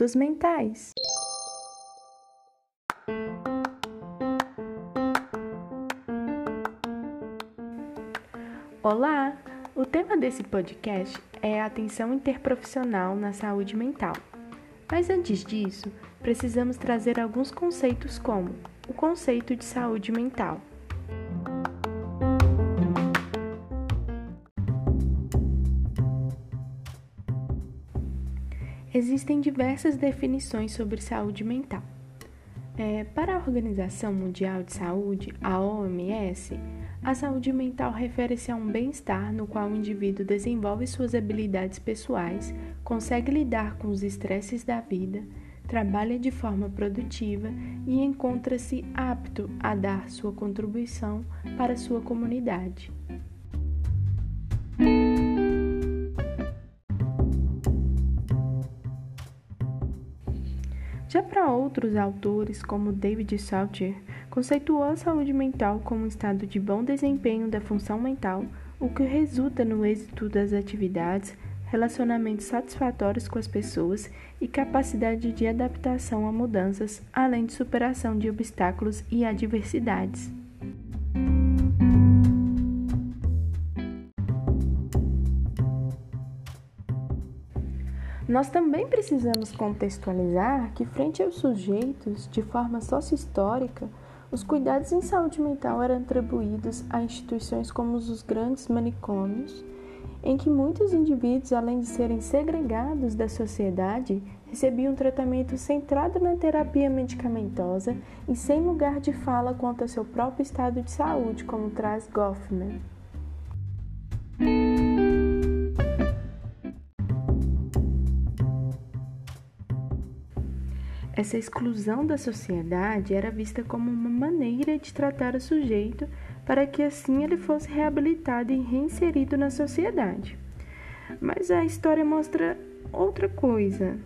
Minutos Mentais. Olá! O tema desse podcast é a atenção interprofissional na saúde mental. Mas antes disso, precisamos trazer alguns conceitos como o conceito de saúde mental. Existem diversas definições sobre saúde mental. É, para a Organização Mundial de Saúde, a OMS, a saúde mental refere-se a um bem-estar no qual o indivíduo desenvolve suas habilidades pessoais, consegue lidar com os estresses da vida, trabalha de forma produtiva e encontra-se apto a dar sua contribuição para sua comunidade. Já para outros autores, como David Salter, conceituou a saúde mental como um estado de bom desempenho da função mental, o que resulta no êxito das atividades, relacionamentos satisfatórios com as pessoas e capacidade de adaptação a mudanças, além de superação de obstáculos e adversidades. Nós também precisamos contextualizar que, frente aos sujeitos, de forma sócio-histórica, os cuidados em saúde mental eram atribuídos a instituições como os grandes manicômios, em que muitos indivíduos, além de serem segregados da sociedade, recebiam um tratamento centrado na terapia medicamentosa e sem lugar de fala quanto ao seu próprio estado de saúde, como traz Goffman. Essa exclusão da sociedade era vista como uma maneira de tratar o sujeito para que assim ele fosse reabilitado e reinserido na sociedade. Mas a história mostra outra coisa,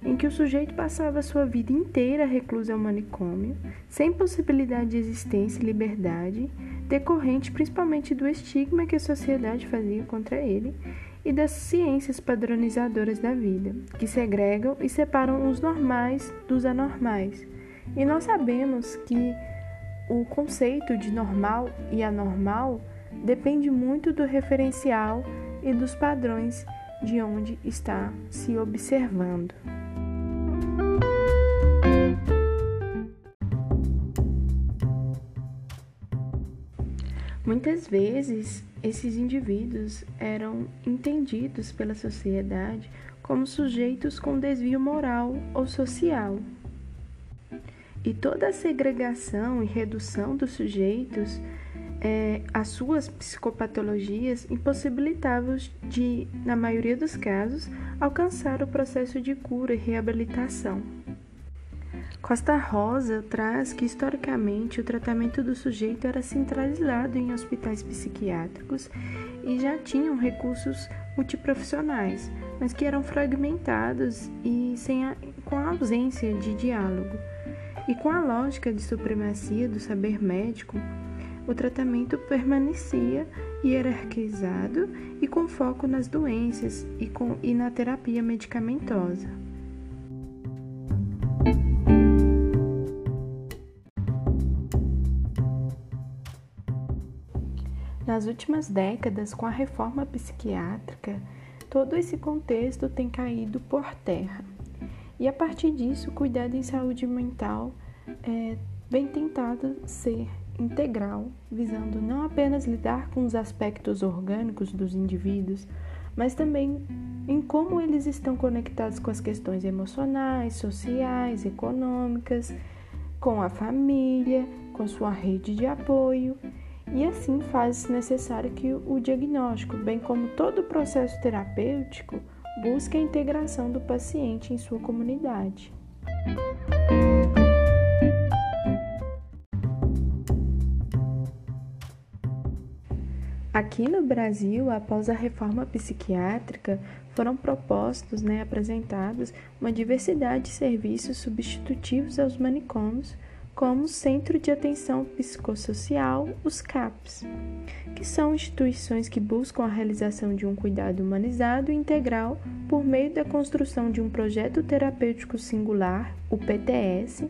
em que o sujeito passava sua vida inteira recluso ao manicômio, sem possibilidade de existência e liberdade, decorrente principalmente do estigma que a sociedade fazia contra ele e das ciências padronizadoras da vida, que segregam e separam os normais dos anormais. E nós sabemos que o conceito de normal e anormal depende muito do referencial e dos padrões de onde está se observando. Muitas vezes, esses indivíduos eram entendidos pela sociedade como sujeitos com desvio moral ou social. E toda a segregação e redução dos sujeitos é, às suas psicopatologias impossibilitava-os de, na maioria dos casos, alcançar o processo de cura e reabilitação. Costa Rosa traz que, historicamente, o tratamento do sujeito era centralizado em hospitais psiquiátricos e já tinham recursos multiprofissionais, mas que eram fragmentados e sem a, com a ausência de diálogo. E com a lógica de supremacia do saber médico, o tratamento permanecia hierarquizado e com foco nas doenças e, com, e na terapia medicamentosa. Nas últimas décadas, com a reforma psiquiátrica, todo esse contexto tem caído por terra. E a partir disso, o cuidado em saúde mental é, vem tentado ser integral, visando não apenas lidar com os aspectos orgânicos dos indivíduos, mas também em como eles estão conectados com as questões emocionais, sociais, econômicas, com a família, com sua rede de apoio e assim faz necessário que o diagnóstico, bem como todo o processo terapêutico, busque a integração do paciente em sua comunidade. Aqui no Brasil, após a reforma psiquiátrica, foram propostos, né, apresentados, uma diversidade de serviços substitutivos aos manicômios como Centro de Atenção Psicossocial, os CAPs, que são instituições que buscam a realização de um cuidado humanizado e integral por meio da construção de um projeto terapêutico singular, o PTS,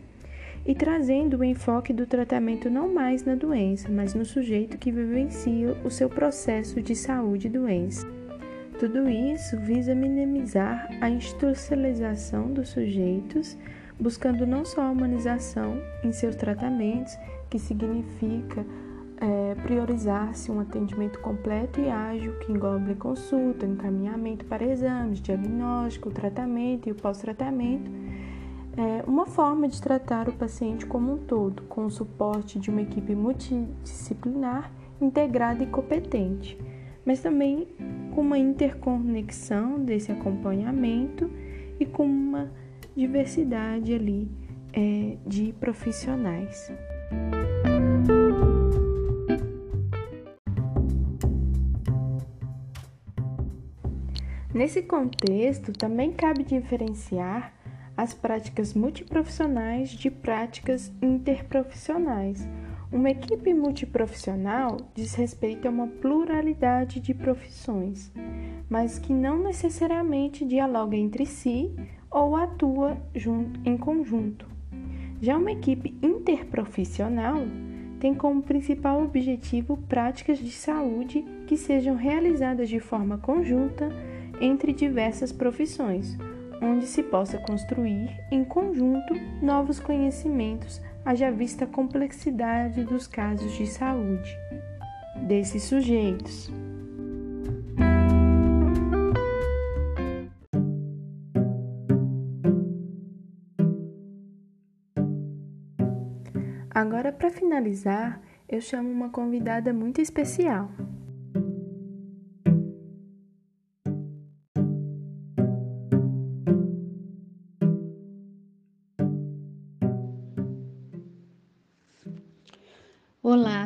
e trazendo o enfoque do tratamento não mais na doença, mas no sujeito que vivencia o seu processo de saúde e doença. Tudo isso visa minimizar a institucionalização dos sujeitos, buscando não só a humanização em seus tratamentos, que significa é, priorizar-se um atendimento completo e ágil que englobe consulta, encaminhamento para exames, diagnóstico, tratamento e o pós-tratamento é uma forma de tratar o paciente como um todo, com o suporte de uma equipe multidisciplinar, integrada e competente, mas também com uma interconexão desse acompanhamento e com uma diversidade ali é, de profissionais. Nesse contexto, também cabe diferenciar as práticas multiprofissionais de práticas interprofissionais. Uma equipe multiprofissional diz respeito a uma pluralidade de profissões, mas que não necessariamente dialoga entre si ou atua junto, em conjunto. Já uma equipe interprofissional tem como principal objetivo práticas de saúde que sejam realizadas de forma conjunta entre diversas profissões onde se possa construir em conjunto novos conhecimentos, haja vista a complexidade dos casos de saúde desses sujeitos. Agora, para finalizar, eu chamo uma convidada muito especial.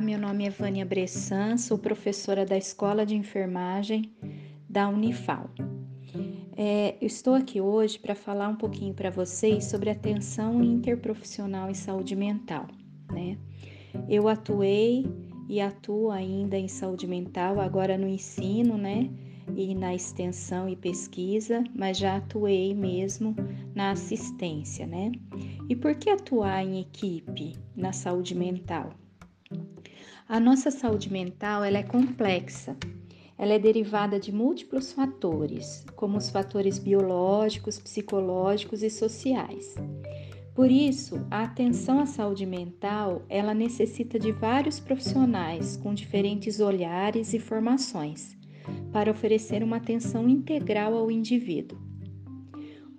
Meu nome é Vânia Bressan, sou professora da Escola de Enfermagem da Unifal. É, eu estou aqui hoje para falar um pouquinho para vocês sobre atenção interprofissional em saúde mental. Né? Eu atuei e atuo ainda em saúde mental, agora no ensino, né? E na extensão e pesquisa, mas já atuei mesmo na assistência, né? E por que atuar em equipe na saúde mental? A nossa saúde mental ela é complexa. Ela é derivada de múltiplos fatores, como os fatores biológicos, psicológicos e sociais. Por isso, a atenção à saúde mental, ela necessita de vários profissionais com diferentes olhares e formações para oferecer uma atenção integral ao indivíduo.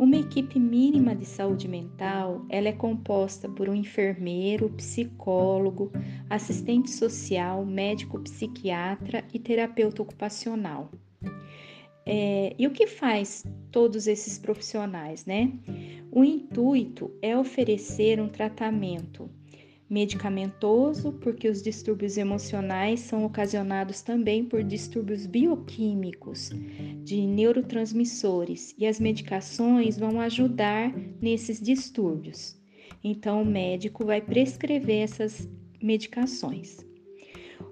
Uma equipe mínima de saúde mental, ela é composta por um enfermeiro, psicólogo, assistente social, médico psiquiatra e terapeuta ocupacional. É, e o que faz todos esses profissionais, né? O intuito é oferecer um tratamento medicamentoso, porque os distúrbios emocionais são ocasionados também por distúrbios bioquímicos de neurotransmissores e as medicações vão ajudar nesses distúrbios. Então, o médico vai prescrever essas medicações.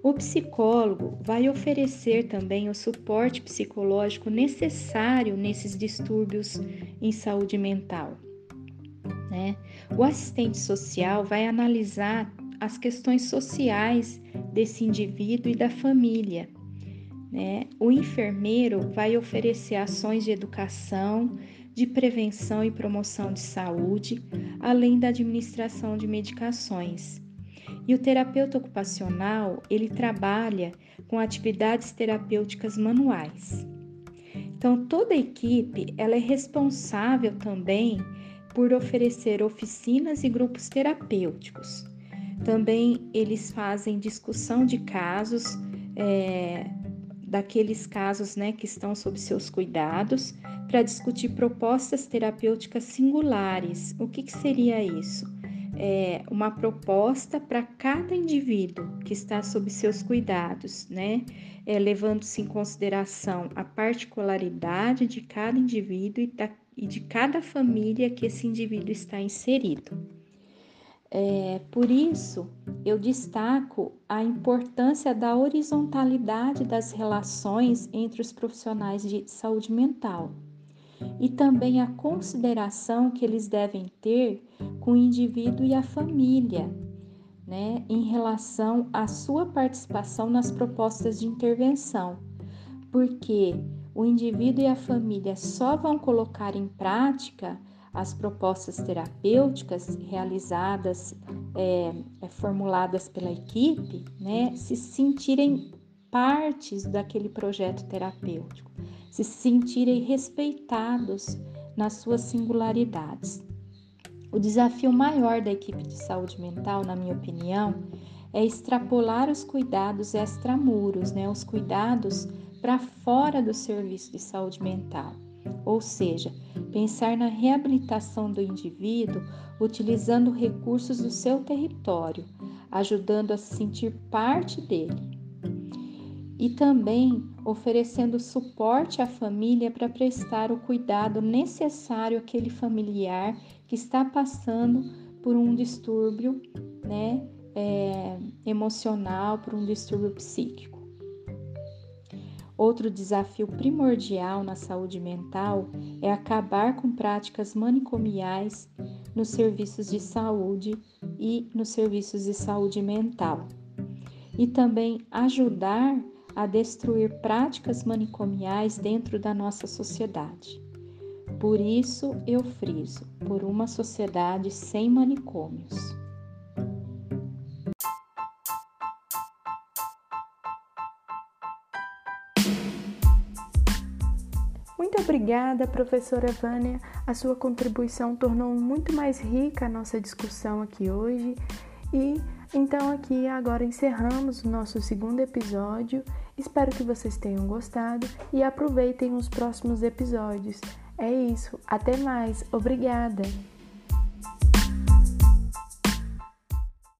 O psicólogo vai oferecer também o suporte psicológico necessário nesses distúrbios em saúde mental né? O assistente social vai analisar as questões sociais desse indivíduo e da família. Né? O enfermeiro vai oferecer ações de educação, de prevenção e promoção de saúde, além da administração de medicações. E o terapeuta ocupacional, ele trabalha com atividades terapêuticas manuais. Então, toda a equipe, ela é responsável também por oferecer oficinas e grupos terapêuticos. Também eles fazem discussão de casos, é, daqueles casos né, que estão sob seus cuidados, para discutir propostas terapêuticas singulares. O que, que seria isso? É uma proposta para cada indivíduo que está sob seus cuidados, né? É, Levando-se em consideração a particularidade de cada indivíduo e da e de cada família que esse indivíduo está inserido. É, por isso, eu destaco a importância da horizontalidade das relações entre os profissionais de saúde mental e também a consideração que eles devem ter com o indivíduo e a família, né, em relação à sua participação nas propostas de intervenção, porque o indivíduo e a família só vão colocar em prática as propostas terapêuticas realizadas, é, é, formuladas pela equipe, né, se sentirem partes daquele projeto terapêutico, se sentirem respeitados nas suas singularidades. O desafio maior da equipe de saúde mental, na minha opinião, é extrapolar os cuidados extramuros, né, os cuidados para fora do serviço de saúde mental ou seja, pensar na reabilitação do indivíduo utilizando recursos do seu território, ajudando a se sentir parte dele. E também oferecendo suporte à família para prestar o cuidado necessário àquele familiar que está passando por um distúrbio né, é, emocional, por um distúrbio psíquico. Outro desafio primordial na saúde mental é acabar com práticas manicomiais nos serviços de saúde e nos serviços de saúde mental. E também ajudar a destruir práticas manicomiais dentro da nossa sociedade. Por isso eu friso, por uma sociedade sem manicômios. Muito obrigada, professora Vânia. A sua contribuição tornou muito mais rica a nossa discussão aqui hoje. E então aqui agora encerramos o nosso segundo episódio. Espero que vocês tenham gostado e aproveitem os próximos episódios. É isso, até mais. Obrigada.